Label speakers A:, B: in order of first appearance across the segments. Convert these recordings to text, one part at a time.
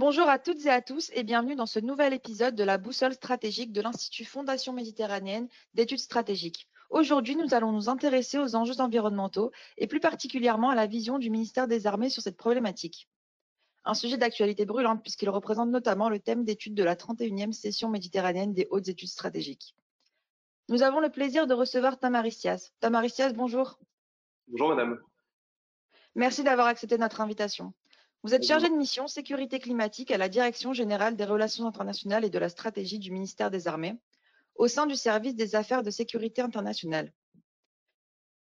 A: Bonjour à toutes et à tous et bienvenue dans ce nouvel épisode de la boussole stratégique de l'Institut Fondation Méditerranéenne d'études stratégiques. Aujourd'hui, nous allons nous intéresser aux enjeux environnementaux et plus particulièrement à la vision du ministère des Armées sur cette problématique. Un sujet d'actualité brûlante puisqu'il représente notamment le thème d'étude de la 31e session méditerranéenne des hautes études stratégiques. Nous avons le plaisir de recevoir Tamaricias. Tamaricias, bonjour.
B: Bonjour madame.
A: Merci d'avoir accepté notre invitation. Vous êtes chargé de mission sécurité climatique à la Direction générale des relations internationales et de la stratégie du ministère des Armées, au sein du service des affaires de sécurité internationale.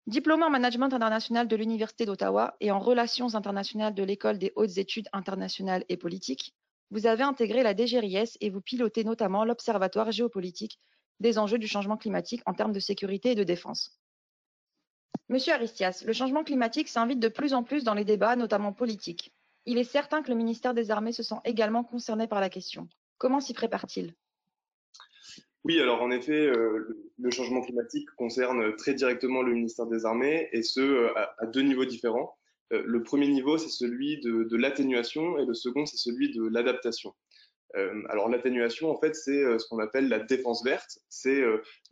A: Diplômé en management international de l'Université d'Ottawa et en relations internationales de l'École des hautes études internationales et politiques, vous avez intégré la DGRIS et vous pilotez notamment l'Observatoire géopolitique des enjeux du changement climatique en termes de sécurité et de défense. Monsieur Aristias, le changement climatique s'invite de plus en plus dans les débats, notamment politiques. Il est certain que le ministère des Armées se sent également concerné par la question. Comment s'y prépare-t-il?
B: Oui, alors en effet, euh, le changement climatique concerne très directement le ministère des Armées et ce, euh, à, deux niveaux différents. Euh, le premier niveau, c'est celui de, l'atténuation et le second, c'est celui de l'adaptation. alors l'atténuation, en fait, c'est ce qu'on appelle la défense verte. C'est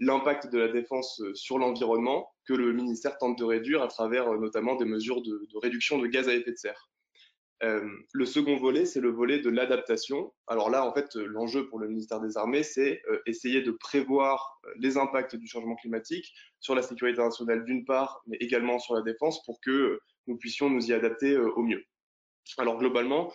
B: l'impact de la défense sur l'environnement que le ministère tente de réduire à travers notamment des mesures de réduction de gaz à effet de serre. Euh, le second volet, c'est le volet de l'adaptation. Alors là, en fait, l'enjeu pour le ministère des Armées, c'est euh, essayer de prévoir euh, les impacts du changement climatique sur la sécurité nationale d'une part, mais également sur la défense pour que nous puissions nous y adapter au mieux. Alors globalement,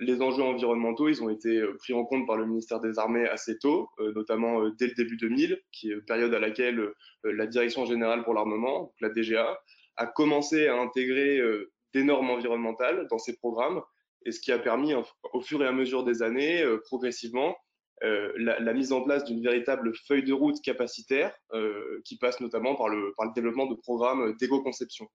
B: les enjeux environnementaux, ils ont été pris en compte par le ministère des Armées assez tôt, notamment dès le début 2000, qui est période à laquelle la Direction générale pour l'armement, la DGA, a commencé à intégrer des normes environnementales dans ces programmes, et ce qui a permis, au fur et à mesure des années, euh, progressivement, euh, la, mise en place d'une véritable feuille de route capacitaire euh, qui passe notamment par le, par le développement de programmes d'éco-conception.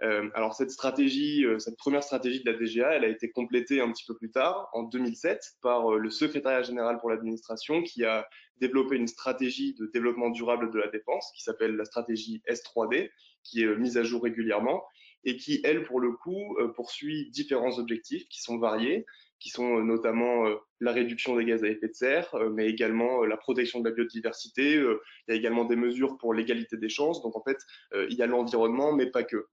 B: alors cette stratégie, cette première stratégie de la DGA, elle a été complétée un petit peu plus tard, en 2007, par le secrétariat général pour l'administration qui a développé une stratégie de développement durable de la défense qui s'appelle la stratégie S3D, qui est mise à jour régulièrement et qui, elle, pour le coup, euh, poursuit différents objectifs qui sont variés, qui sont euh, notamment euh, la réduction des gaz à effet de serre, mais également la protection de la biodiversité. Il y a également des mesures pour l'égalité des chances. Donc, en fait, il y a l'environnement, mais pas que.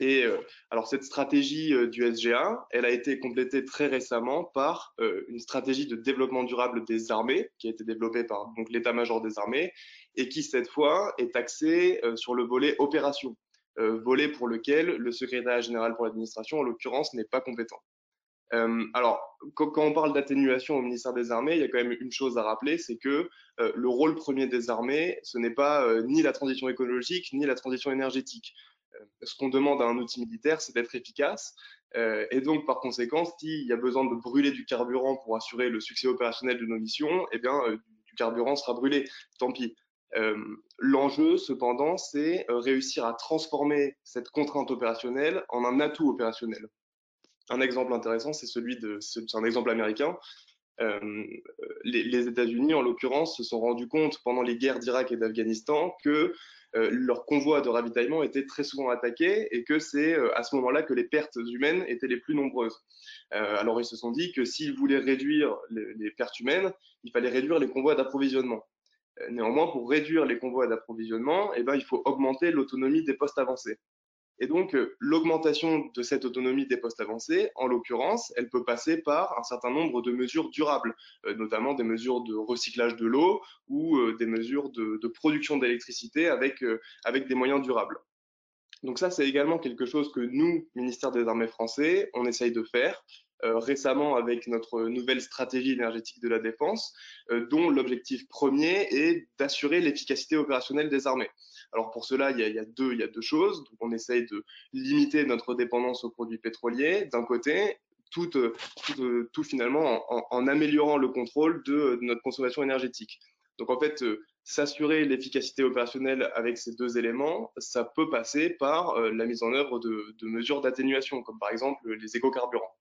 B: Et alors cette stratégie du SGA, elle a été complétée très récemment par une stratégie de développement durable des armées qui a été développée par l'état-major des armées et qui cette fois est axée sur le volet opération. Euh, volet pour lequel le secrétaire général pour l'administration, en l'occurrence, n'est pas compétent. Euh, alors, quand, on parle d'atténuation au ministère des Armées, il y a quand même une chose à rappeler, c'est que euh, le rôle premier des armées, ce n'est pas ni la transition écologique, ni la transition énergétique. ce qu'on demande à un outil militaire, c'est d'être efficace. et donc, par conséquent, s'il y a besoin de brûler du carburant pour assurer le succès opérationnel de nos missions, eh bien, du carburant sera brûlé. Tant pis. Euh, l'enjeu, cependant, c'est euh, réussir à transformer cette contrainte opérationnelle en un atout opérationnel. Un exemple intéressant, c'est celui de, c'est un exemple américain. Euh, les, États-Unis, en l'occurrence, se sont rendus compte pendant les guerres d'Irak et d'Afghanistan que euh, leur convoi de ravitaillement était très souvent attaqué et que c'est à ce moment-là que les pertes humaines étaient les plus nombreuses. alors ils se sont dit que s'ils voulaient réduire les pertes humaines, il fallait réduire les convois d'approvisionnement. Euh, néanmoins, pour réduire les convois d'approvisionnement, eh ben, il faut augmenter l'autonomie des postes avancés. Et donc, euh, l'augmentation de cette autonomie des postes avancés, en l'occurrence, elle peut passer par un certain nombre de mesures durables, euh, notamment des mesures de recyclage de l'eau ou des mesures de, de production d'électricité avec, avec des moyens durables. Donc ça, c'est également quelque chose que nous, ministère des Armées français, on essaye de faire. Euh, récemment avec notre nouvelle stratégie énergétique de la défense, euh, dont l'objectif premier est d'assurer l'efficacité opérationnelle des armées. Alors pour cela, il y a, deux, choses. On essaye de limiter notre dépendance aux produits pétroliers d'un côté, tout, tout finalement en, améliorant le contrôle de, notre consommation énergétique. Donc en fait, euh, s'assurer l'efficacité opérationnelle avec ces deux éléments, ça peut passer par la mise en œuvre de mesures d'atténuation, comme par exemple les éco-carburants.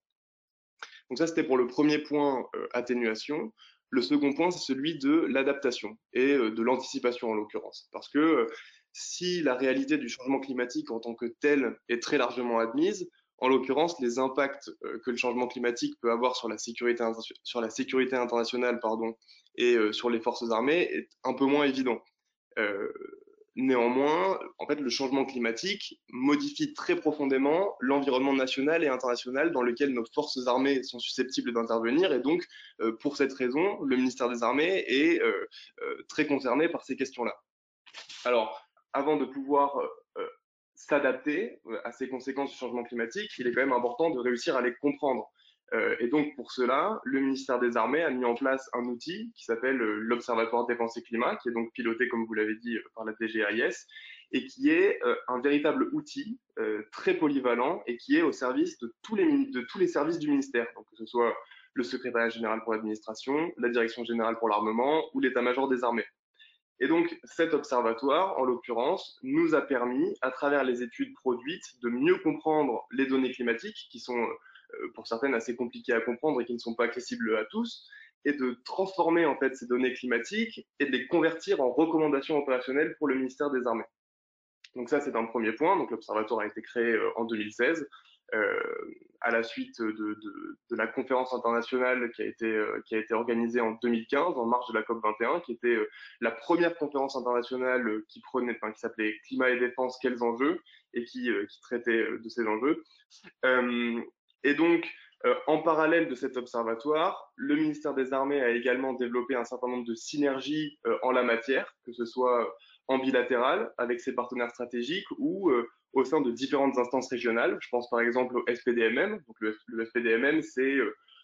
B: Donc ça, c'était pour le premier point, euh, atténuation. Le second point, c'est celui de l'adaptation et euh, de l'anticipation en l'occurrence. Parce que euh, si la réalité du changement climatique en tant que tel est très largement admise, en l'occurrence, les impacts que le changement climatique peut avoir sur la sécurité, sur la sécurité internationale pardon, et sur les forces armées est un peu moins évident. Néanmoins, en fait, le changement climatique modifie très profondément l'environnement national et international dans lequel nos forces armées sont susceptibles d'intervenir. Et donc, euh, pour cette raison, le ministère des Armées est euh, euh, très concerné par ces questions-là. Alors, avant de pouvoir s'adapter à ces conséquences du changement climatique, il est quand même important de réussir à les comprendre. Euh, et donc pour cela, le ministère des Armées a mis en place un outil qui s'appelle euh, l'Observatoire Défense et Climat, qui est donc piloté, comme vous l'avez dit, euh, par la DGAIS, et qui est un véritable outil très polyvalent et qui est au service de tous les, services du ministère, donc que ce soit le secrétariat général pour l'administration, la direction générale pour l'armement ou l'état-major des armées. Et donc, cet observatoire, en l'occurrence, nous a permis, à travers les études produites, de mieux comprendre les données climatiques, qui sont pour certaines assez compliquées à comprendre et qui ne sont pas accessibles à tous, et de transformer en fait ces données climatiques et de les convertir en recommandations opérationnelles pour le ministère des Armées. Donc ça, c'est un premier point. Donc l'observatoire a été créé euh, en 2016 euh, à la suite de, la conférence internationale qui a été euh, qui a été organisée en 2015 en marge de la COP 21, qui était la première conférence internationale qui prenait, qui s'appelait Climat et défense quels enjeux et qui traitait de ces enjeux. Et donc, euh, en parallèle de cet observatoire, le ministère des Armées a également développé un certain nombre de synergies euh, en la matière, que ce soit en bilatéral avec ses partenaires stratégiques ou euh, au sein de différentes instances régionales. Je pense par exemple au SPDMM. Le, le SPDMM, c'est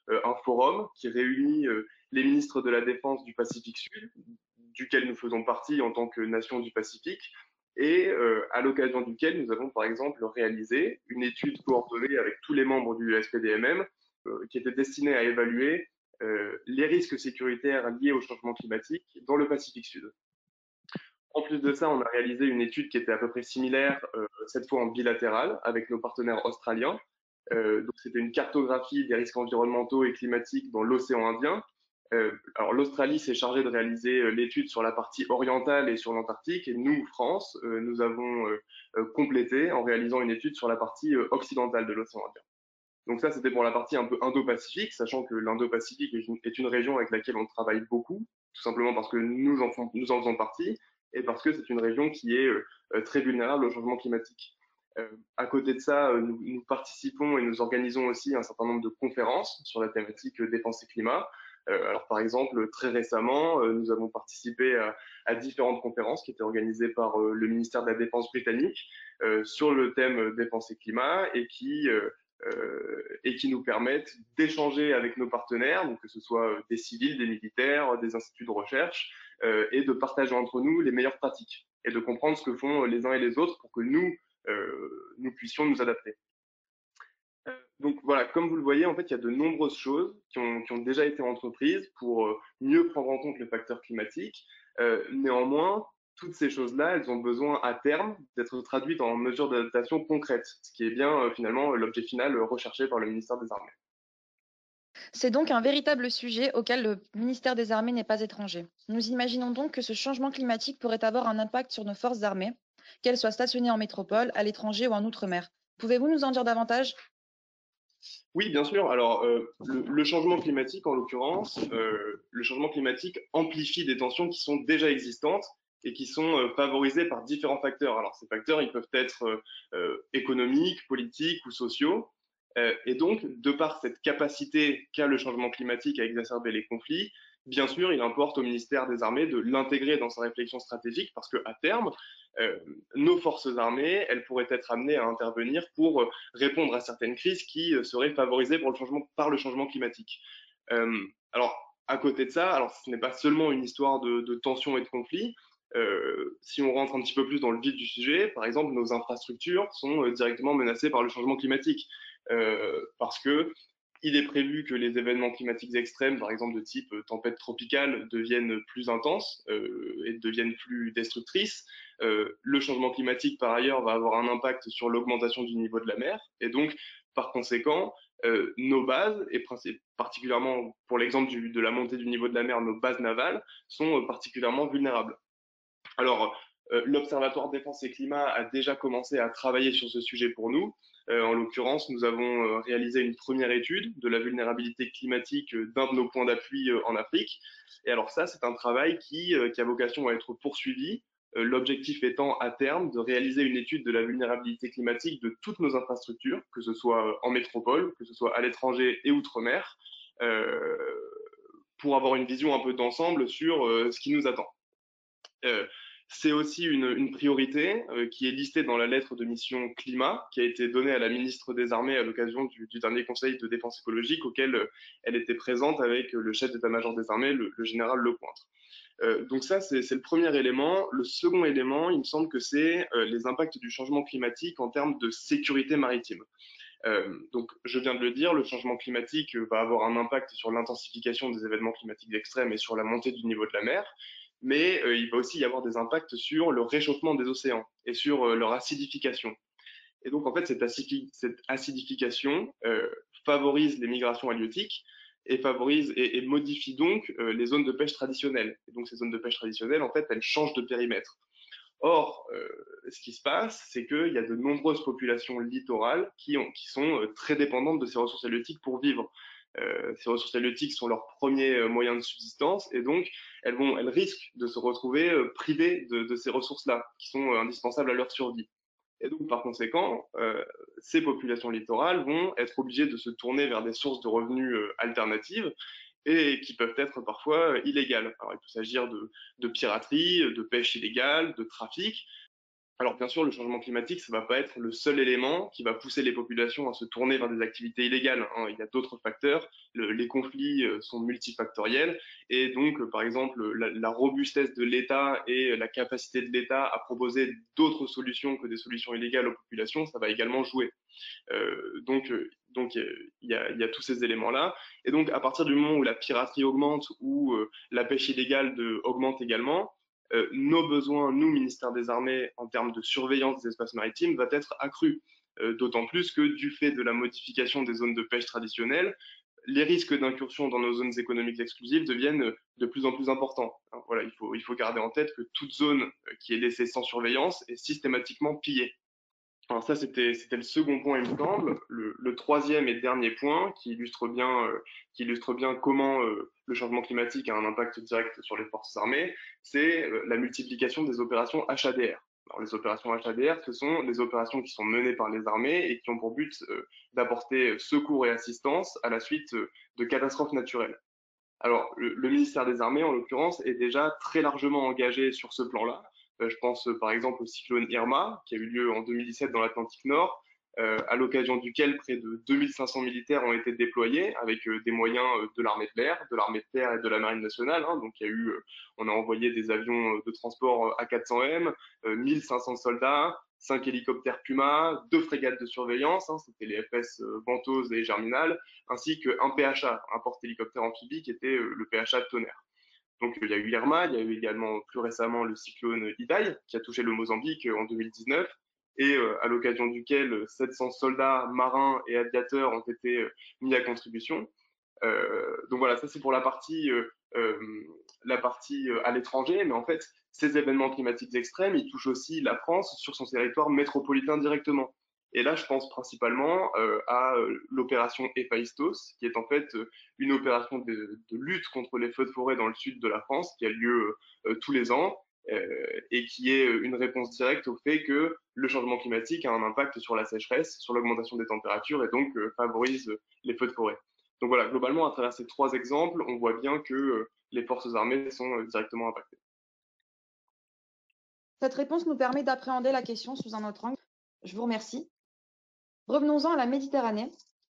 B: un forum qui réunit les ministres de la Défense du Pacifique Sud, duquel nous faisons partie en tant que nation du Pacifique, et euh, à l'occasion duquel nous avons par exemple réalisé une étude coordonnée avec tous les membres du SPDMM euh, qui était destinée à évaluer euh, les risques sécuritaires liés au changement climatique dans le Pacifique Sud. En plus de ça, on a réalisé une étude qui était à peu près similaire, cette fois en bilatéral, avec nos partenaires australiens. donc c'était une cartographie des risques environnementaux et climatiques dans l'océan Indien, alors l'Australie s'est chargée de réaliser euh, l'étude sur la partie orientale et sur l'Antarctique, et nous, France, euh, nous avons complété en réalisant une étude sur la partie occidentale de l'océan Indien. Donc ça, c'était pour la partie un peu Indo-Pacifique, sachant que l'Indo-Pacifique est, une région avec laquelle on travaille beaucoup, tout simplement parce que nous en, nous en faisons partie, et parce que c'est une région qui est très vulnérable au changement climatique. à côté de ça, nous, nous, participons et nous organisons aussi un certain nombre de conférences sur la thématique défense et climat. Euh, alors par exemple, très récemment, euh, nous avons participé à, différentes conférences qui étaient organisées par euh, le ministère de la Défense britannique sur le thème défense et climat et qui et qui nous permettent d'échanger avec nos partenaires, donc que ce soit des civils, des militaires, des instituts de recherche, et de partager entre nous les meilleures pratiques et de comprendre ce que font les uns et les autres pour que nous nous puissions nous adapter donc voilà, comme vous le voyez, en fait, il y a de nombreuses choses qui ont, déjà été entreprises pour euh, mieux prendre en compte le facteur climatique. Euh, néanmoins, toutes ces choses-là, elles ont besoin à terme d'être traduites en mesures d'adaptation concrètes, ce qui est bien euh, finalement l'objet final recherché par le ministère des Armées.
A: C'est donc un véritable sujet auquel le ministère des Armées n'est pas étranger. Nous imaginons donc que ce changement climatique pourrait avoir un impact sur nos forces armées, qu'elles soient stationnées en métropole, à l'étranger ou en outre-mer. Pouvez-vous nous en dire davantage?
B: Oui, bien sûr. Alors, euh, le, changement climatique, en l'occurrence, euh, le changement climatique amplifie des tensions qui sont déjà existantes et qui sont euh, favorisées par différents facteurs. Alors, ces facteurs, ils peuvent être économiques, politiques ou sociaux. et donc, de par cette capacité qu'a le changement climatique à exacerber les conflits, bien sûr, il importe au ministère des Armées de l'intégrer dans sa réflexion stratégique parce qu'à terme, euh, nos forces armées, elles pourraient être amenées à intervenir pour euh, répondre à certaines crises qui euh, seraient favorisées par le changement climatique. alors, à côté de ça, ce n'est pas seulement une histoire de, tensions et de conflits. Si on rentre un petit peu plus dans le vif du sujet, par exemple, nos infrastructures sont directement menacées par le changement climatique parce que il est prévu que les événements climatiques extrêmes, par exemple de type tempête tropicale, deviennent plus intenses euh, et deviennent plus destructrices. Euh, le changement climatique, par ailleurs, va avoir un impact sur l'augmentation du niveau de la mer. Et donc, par conséquent, euh, nos bases, et particulièrement pour l'exemple de la montée du niveau de la mer, nos bases navales, sont particulièrement vulnérables. Alors, l'Observatoire Défense et Climat a déjà commencé à travailler sur ce sujet pour nous. En l'occurrence, nous avons réalisé une première étude de la vulnérabilité climatique d'un de nos points d'appui en Afrique. Et alors ça, c'est un travail qui, a vocation à être poursuivi euh, l'objectif étant à terme de réaliser une étude de la vulnérabilité climatique de toutes nos infrastructures, que ce soit euh, en métropole, que ce soit à l'étranger et outre-mer, euh, pour avoir une vision un peu d'ensemble sur ce qui nous attend. C'est aussi une, priorité qui est listée dans la lettre de mission climat qui a été donnée à la ministre des Armées à l'occasion du, dernier Conseil de défense écologique auquel elle était présente avec le chef d'état-major des armées, le, le général Lecointre. Euh, donc ça, c'est le premier élément. Le second élément, il me semble que c'est euh, les impacts du changement climatique en termes de sécurité maritime. Euh, donc, je viens de le dire, le changement climatique va avoir un impact sur l'intensification des événements climatiques extrêmes et sur la montée du niveau de la mer, mais il va aussi y avoir des impacts sur le réchauffement des océans et sur leur acidification. Et donc, en fait, cette, acidification favorise les migrations halieutiques, et favorise et, modifie donc euh, les zones de pêche traditionnelles. Et donc ces zones de pêche traditionnelles, en fait, elles changent de périmètre. Or, euh, ce qui se passe, c'est qu'il y a de nombreuses populations littorales qui, ont, qui sont euh, très dépendantes de ces ressources halieutiques pour vivre. Ces ressources halieutiques sont leur premier moyen de subsistance et donc elles, risquent de se retrouver privées de, ces ressources-là qui sont indispensables à leur survie. Et donc, par conséquent, euh, ces populations littorales vont être obligées de se tourner vers des sources de revenus euh, alternatives et qui peuvent être parfois euh, illégales. Alors, il peut s'agir de, piraterie, de pêche illégale, de trafic, alors bien sûr, le changement climatique, ça va pas être le seul élément qui va pousser les populations à se tourner vers des activités illégales. Hein. Il y a d'autres facteurs. les conflits euh, sont multifactoriels et donc, euh, par exemple, la, robustesse de l'État et la capacité de l'État à proposer d'autres solutions que des solutions illégales aux populations, ça va également jouer. Euh, donc, il y a, tous ces éléments-là. Et donc, à partir du moment où la piraterie augmente ou la pêche illégale augmente également, euh, nos besoins, nous, ministère des Armées, en termes de surveillance des espaces maritimes, va être accru. Euh, d'autant plus que du fait de la modification des zones de pêche traditionnelles, les risques d'incursion dans nos zones économiques exclusives deviennent de plus en plus importants. Faut, il faut garder en tête que toute zone euh, qui est laissée sans surveillance est systématiquement pillée. Alors ça, c'était le second point, il me semble. Le, troisième et dernier point qui illustre bien, euh, qui illustre bien comment euh, le changement climatique a un impact direct sur les forces armées, c'est euh, la multiplication des opérations HADR. Alors, les opérations HADR, ce sont les opérations qui sont menées par les armées et qui ont pour but d'apporter secours et assistance à la suite de catastrophes naturelles. Alors, le, le ministère des Armées, en l'occurrence, est déjà très largement engagé sur ce plan-là. Euh, je pense euh, par exemple au cyclone Irma, qui a eu lieu en 2017 dans l'Atlantique Nord, euh, à l'occasion duquel près de 2500 militaires ont été déployés avec des moyens de l'armée de l'air, de l'armée de terre et de la marine nationale. Hein. Donc il y a eu, on a envoyé des avions de transport A400M, 1500 soldats, 5 hélicoptères Puma, deux frégates de surveillance, hein, c'était les FS Ventose et Germinal, ainsi qu'un PHA, un porte-hélicoptère amphibie qui était le PHA Tonnerre. Donc il y a eu Irma, il y a eu également plus récemment le cyclone Idai qui a touché le Mozambique euh, en 2019 et euh, à l'occasion duquel 700 soldats marins et aviateurs ont été euh, mis à contribution. donc voilà, ça c'est pour la partie, la partie à l'étranger, mais en fait ces événements climatiques extrêmes, ils touchent aussi la France sur son territoire métropolitain directement. Et là, je pense principalement euh, à euh, l'opération Héphaïstos, qui est en fait euh, une opération de, de, lutte contre les feux de forêt dans le sud de la France, qui a lieu tous les ans, et qui est une réponse directe au fait que le changement climatique a un impact sur la sécheresse, sur l'augmentation des températures, et donc favorise les feux de forêt. Donc voilà, globalement, à travers ces trois exemples, on voit bien que les forces armées sont directement impactées.
A: Cette réponse nous permet d'appréhender la question sous un autre angle. Je vous remercie. Revenons-en à la Méditerranée,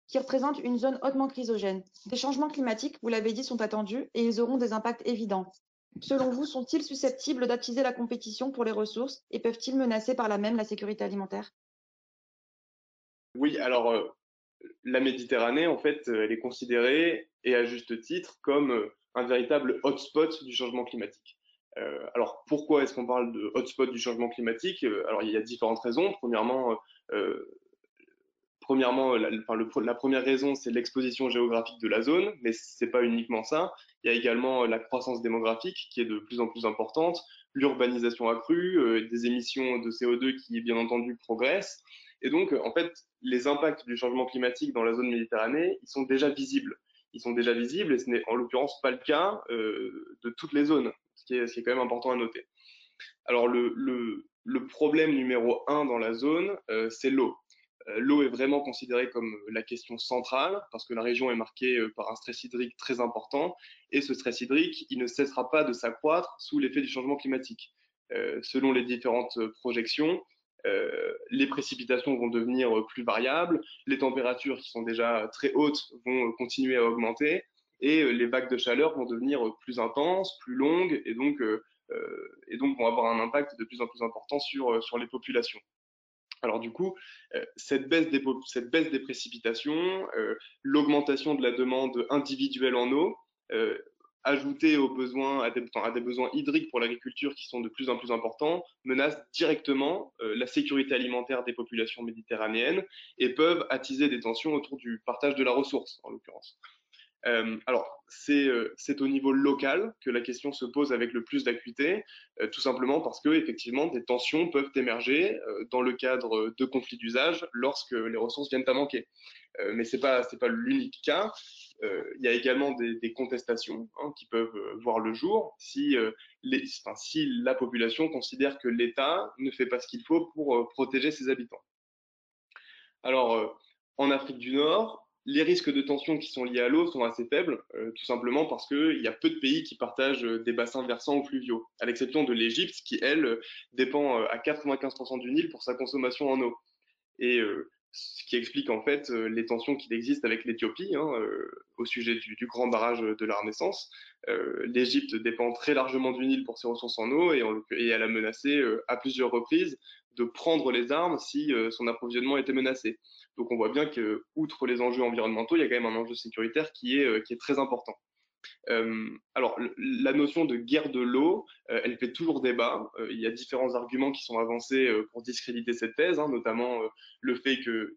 A: qui représente une zone hautement chrysogène. Des changements climatiques, vous l'avez dit, sont attendus et ils auront des impacts évidents. Selon vous, sont-ils susceptibles d'attiser la compétition pour les ressources et peuvent-ils menacer par là même la sécurité alimentaire?
B: Oui, alors euh, la Méditerranée, en fait, elle est considérée, et à juste titre, comme euh, un véritable hotspot du changement climatique. Euh, alors pourquoi est-ce qu'on parle de hotspot du changement climatique? Alors il y a différentes raisons. Premièrement, Premièrement, la, la première raison, c'est l'exposition géographique de la zone, mais c'est pas uniquement ça. Il y a également la croissance démographique qui est de plus en plus importante, l'urbanisation accrue, euh, des émissions de CO2 qui, bien entendu, progressent. Et donc, en fait, les impacts du changement climatique dans la zone Méditerranée, ils sont déjà visibles. Ils sont déjà visibles et ce n'est en l'occurrence pas le cas euh, de toutes les zones, ce qui, est, quand même important à noter. Alors, le, problème numéro un dans la zone, euh, c'est l'eau. Euh, l'eau est vraiment considérée comme la question centrale parce que la région est marquée euh, par un stress hydrique très important et ce stress hydrique, ne cessera pas de s'accroître sous l'effet du changement climatique. Euh, selon les différentes projections, euh, les précipitations vont devenir plus variables, les températures qui sont déjà très hautes vont continuer à augmenter et les vagues de chaleur vont devenir plus intenses, plus longues et donc, euh, vont avoir un impact de plus en plus important sur les populations. Alors du coup, euh, cette, baisse des, précipitations, euh, l'augmentation de la demande individuelle en eau, euh, ajoutée à des besoins hydriques pour l'agriculture qui sont de plus en plus importants, menacent directement la sécurité alimentaire des populations méditerranéennes et peuvent attiser des tensions autour du partage de la ressource, en l'occurrence. Euh, alors, euh, c'est au niveau local que la question se pose avec le plus d'acuité, euh, tout simplement parce que effectivement des tensions peuvent émerger dans le cadre de conflits d'usage lorsque les ressources viennent à manquer. mais c'est pas c'est pas l'unique cas. Il y a également des, des contestations hein, qui peuvent voir le jour si, les, enfin, si la population considère que l'État ne fait pas ce qu'il faut pour protéger ses habitants. Alors, en Afrique du Nord, les risques de tension qui sont liés à l'eau sont assez faibles, euh, tout simplement parce qu'il y a peu de pays qui partagent euh, des bassins versants ou fluviaux, à l'exception de l'Égypte, qui, elle, euh, dépend à 95% du Nil pour sa consommation en eau. Et ce qui explique en fait les tensions qui existent avec l'Éthiopie hein, au sujet du, du, grand barrage de la Renaissance. L'Égypte dépend très largement du Nil pour ses ressources en eau et, et elle a menacé à plusieurs reprises de prendre les armes si son approvisionnement était menacé. Donc on voit bien que, outre les enjeux environnementaux, il y a quand même un enjeu sécuritaire qui est, euh, très important. Euh, alors, la notion de guerre de l'eau, euh, elle fait toujours débat. Euh, il y a différents arguments qui sont avancés euh, pour discréditer cette thèse, hein, notamment le fait que,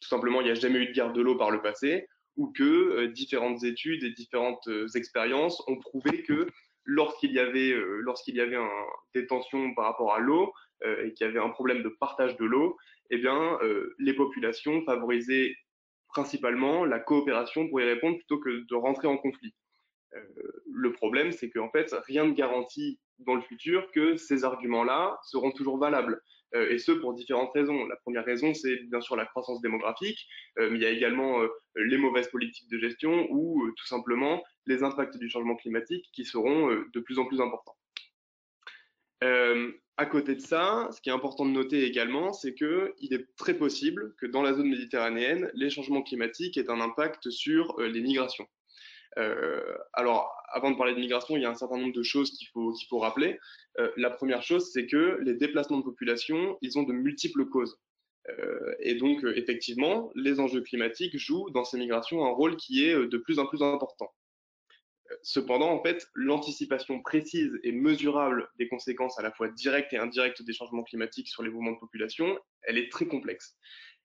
B: tout simplement, il n'y a jamais eu de guerre de l'eau par le passé, ou que différentes études et différentes expériences ont prouvé que lorsqu'il y avait, un, des tensions par rapport à l'eau et qu'il y avait un problème de partage de l'eau, eh euh, les populations favorisaient principalement la coopération pour y répondre plutôt que de rentrer en conflit. Euh, le problème, c'est qu'en fait, rien ne garantit dans le futur que ces arguments-là seront toujours valables. Euh, et ce, pour différentes raisons. La première raison, c'est bien sûr la croissance démographique, euh, mais il y a également euh, les mauvaises politiques de gestion ou tout simplement les impacts du changement climatique qui seront de plus en plus importants. À côté de ça, ce qui est important de noter également, c'est qu'il est très possible que dans la zone méditerranéenne, les changements climatiques aient un impact sur les migrations. Euh, alors, avant de parler de migration, il y a un certain nombre de choses qu'il faut, qu'il faut rappeler. Euh, la première chose, c'est que les déplacements de population, ils ont de multiples causes. Euh, et donc, effectivement, les enjeux climatiques jouent dans ces migrations un rôle qui est de plus en plus important. Cependant, en fait, l'anticipation précise et mesurable des conséquences à la fois directes et indirectes des changements climatiques sur les mouvements de population, elle est très complexe.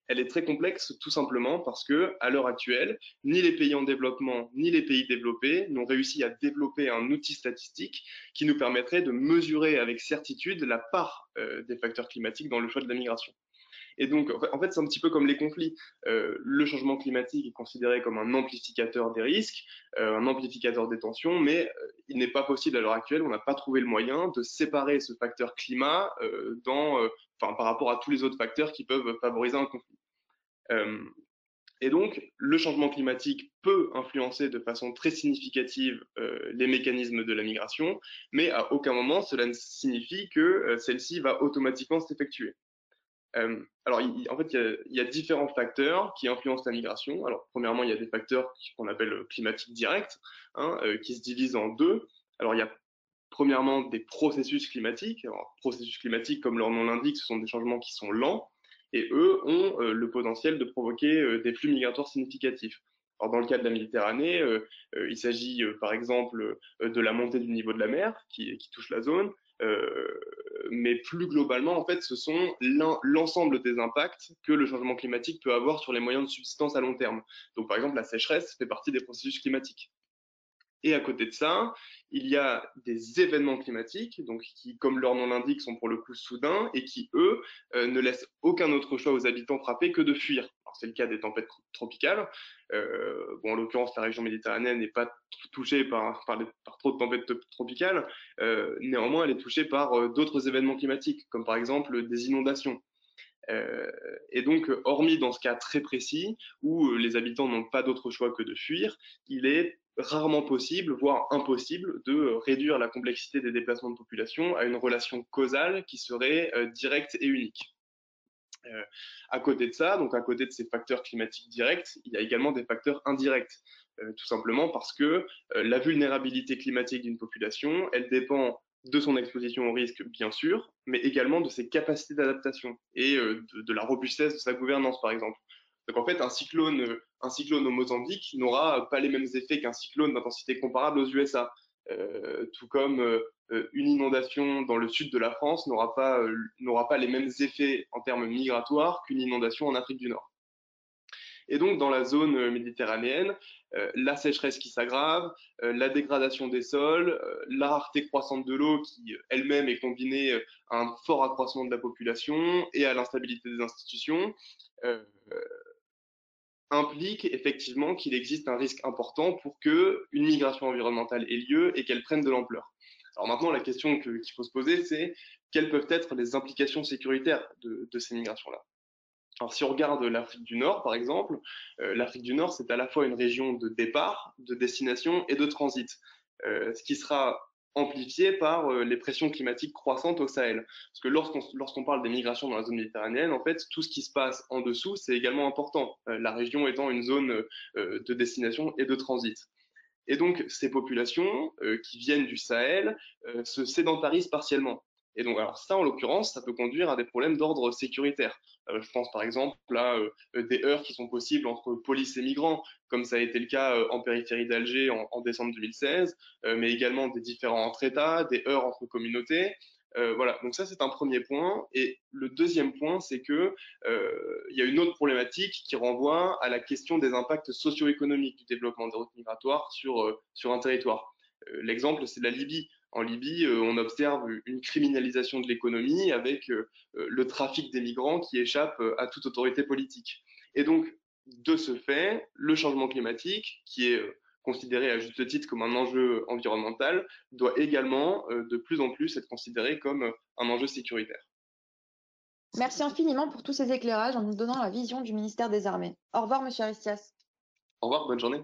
B: Elle est très complexe tout simplement parce que, à l'heure actuelle, ni les pays en développement ni les pays développés n'ont réussi à développer un outil statistique qui nous permettrait de mesurer avec certitude la part euh, des facteurs climatiques dans le choix de la migration. Et donc, en fait, c'est un petit peu comme les conflits. Euh, le changement climatique est considéré comme un amplificateur des risques, euh, un amplificateur des tensions, mais euh, il n'est pas possible à l'heure actuelle, on n'a pas trouvé le moyen de séparer ce facteur climat dans, par rapport à tous les autres facteurs qui peuvent favoriser un conflit. Et donc, le changement climatique peut influencer de façon très significative les mécanismes de la migration, mais à aucun moment cela ne signifie que celle-ci va automatiquement s'effectuer. Euh, alors, en fait, il y, a, différents facteurs qui influencent la migration. Alors, premièrement, il y a des facteurs qu'on appelle climatiques directs, hein, euh, qui se divisent en deux. Alors, il y a premièrement des processus climatiques. Alors, processus climatiques, comme leur nom l'indique, ce sont des changements qui sont lents et eux ont euh, le potentiel de provoquer euh, des flux migratoires significatifs. Alors, dans le cas de la Méditerranée, euh, euh, il s'agit par exemple de la montée du niveau de la mer qui, touche la zone, euh, mais plus globalement, en fait, ce sont l'ensemble des impacts que le changement climatique peut avoir sur les moyens de subsistance à long terme. Donc, par exemple, la sécheresse fait partie des processus climatiques. Et à côté de ça, il y a des événements climatiques, donc qui, comme leur nom l'indique, sont pour le coup soudains et qui, eux, euh, ne laissent aucun autre choix aux habitants frappés que de fuir. C'est le cas des tempêtes tropicales. Euh, en l'occurrence, la région méditerranéenne n'est pas touchée par, trop de tempêtes tropicales. Euh, néanmoins, elle est touchée par euh, d'autres événements climatiques, comme par exemple des inondations. Et donc, hormis dans ce cas très précis, où les habitants n'ont pas d'autre choix que de fuir, il est rarement possible, voire impossible, de réduire la complexité des déplacements de population à une relation causale qui serait directe et unique. Euh, à côté de ça, donc à côté de ces facteurs climatiques directs, il y a également des facteurs indirects, euh, tout simplement parce que la vulnérabilité climatique d'une population, elle dépend de son exposition au risque, bien sûr, mais également de ses capacités d'adaptation et euh, de, la robustesse de sa gouvernance, par exemple. Donc en fait, un cyclone, un cyclone au Mozambique n'aura pas les mêmes effets qu'un cyclone d'intensité comparable aux USA. Euh, tout comme euh, une inondation dans le sud de la France n'aura pas, n'aura pas les mêmes effets en termes migratoires qu'une inondation en Afrique du Nord. Et donc, dans la zone euh, méditerranéenne, euh, la sécheresse qui s'aggrave, euh, la dégradation des sols, la rareté croissante de l'eau qui elle-même est combinée à un fort accroissement de la population et à l'instabilité des institutions, implique effectivement qu'il existe un risque important pour que une migration environnementale ait lieu et qu'elle prenne de l'ampleur. Alors maintenant, la question qu'il faut se poser, c'est quelles peuvent être les implications sécuritaires de, ces migrations-là? Alors, si on regarde l'Afrique du Nord, par exemple, euh, l'Afrique du Nord, c'est à la fois une région de départ, de destination et de transit, euh, ce qui sera amplifié par euh, les pressions climatiques croissantes au Sahel. Parce que lorsqu'on lorsqu'on parle des migrations dans la zone méditerranéenne, en fait, tout ce qui se passe en dessous, c'est également important, la région étant une zone de destination et de transit. Et donc, ces populations qui viennent du Sahel se sédentarisent partiellement. Et donc, alors ça, en l'occurrence, ça peut conduire à des problèmes d'ordre sécuritaire. Euh, je pense par exemple à euh, des heurts qui sont possibles entre police et migrants, comme ça a été le cas euh, en périphérie d'Alger en, décembre 2016, mais également des différents entre États, des heurts entre communautés. Voilà, donc ça c'est un premier point. Et le deuxième point, c'est que il y a une autre problématique qui renvoie à la question des impacts socio-économiques du développement des routes migratoires sur sur un territoire. L'exemple, c'est la Libye en Libye, euh, on observe une criminalisation de l'économie avec euh, euh, le trafic des migrants qui échappe à toute autorité politique. Et donc, de ce fait, le changement climatique, qui est considéré à juste titre comme un enjeu environnemental, doit également de plus en plus être considéré comme un enjeu sécuritaire.
A: Merci infiniment pour tous ces éclairages en nous donnant la vision du ministère des Armées. Au revoir, Monsieur Aristias.
B: Au revoir, bonne journée.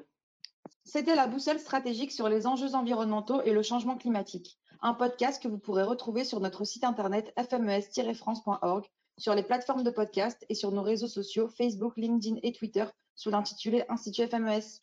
A: C'était la boussole stratégique sur les enjeux environnementaux et le changement climatique, un podcast que vous pourrez retrouver sur notre site internet fmes-france.org, sur les plateformes de podcast et sur nos réseaux sociaux Facebook, LinkedIn et Twitter sous l'intitulé Institut FMES.